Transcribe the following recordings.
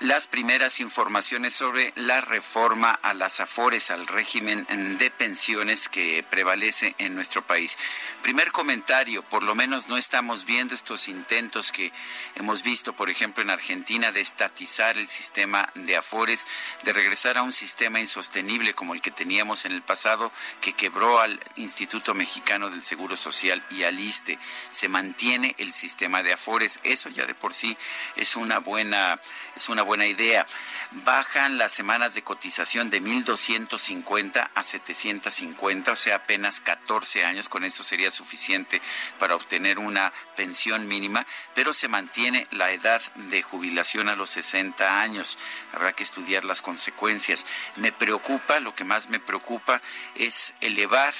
las primeras informaciones sobre la reforma a las afores, al régimen de pensiones que prevalece en nuestro país. Primer comentario, por lo menos no estamos viendo estos intentos que hemos visto, por ejemplo, en Argentina de estatizar el sistema de afores, de regresar a un sistema insostenible como el que teníamos en el pasado, que quebró al Instituto Mexicano del Seguro Social y al ISTE. Se mantiene el sistema de afores, eso ya de por sí es una buena, es una buena idea. Bajan las semanas de cotización de 1.250 a 750, o sea, apenas 14 años. Con eso sería suficiente para obtener una pensión mínima, pero se mantiene la edad de jubilación a los 60 años. Habrá que estudiar las consecuencias. Me preocupa, lo que más me preocupa es elevar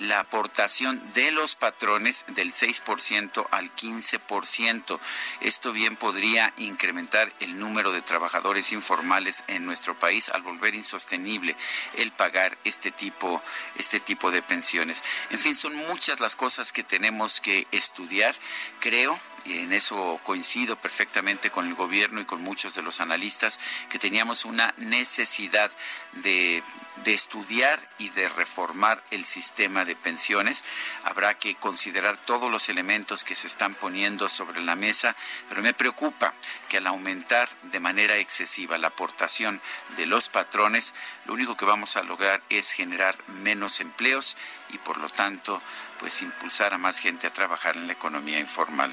la aportación de los patrones del 6% al 15%. Esto bien podría incrementar el número de trabajadores informales en nuestro país al volver insostenible el pagar este tipo este tipo de pensiones. En fin, son muchas las cosas que tenemos que estudiar, creo, y en eso coincido perfectamente con el gobierno y con muchos de los analistas, que teníamos una necesidad de, de, estudiar y de reformar el sistema de pensiones. Habrá que considerar todos los elementos que se están poniendo sobre la mesa, pero me preocupa que al aumentar de manera excesiva la aportación de los patrones, lo único que vamos a lograr es generar menos empleos y por lo tanto, pues impulsar a más gente a trabajar en la economía informal.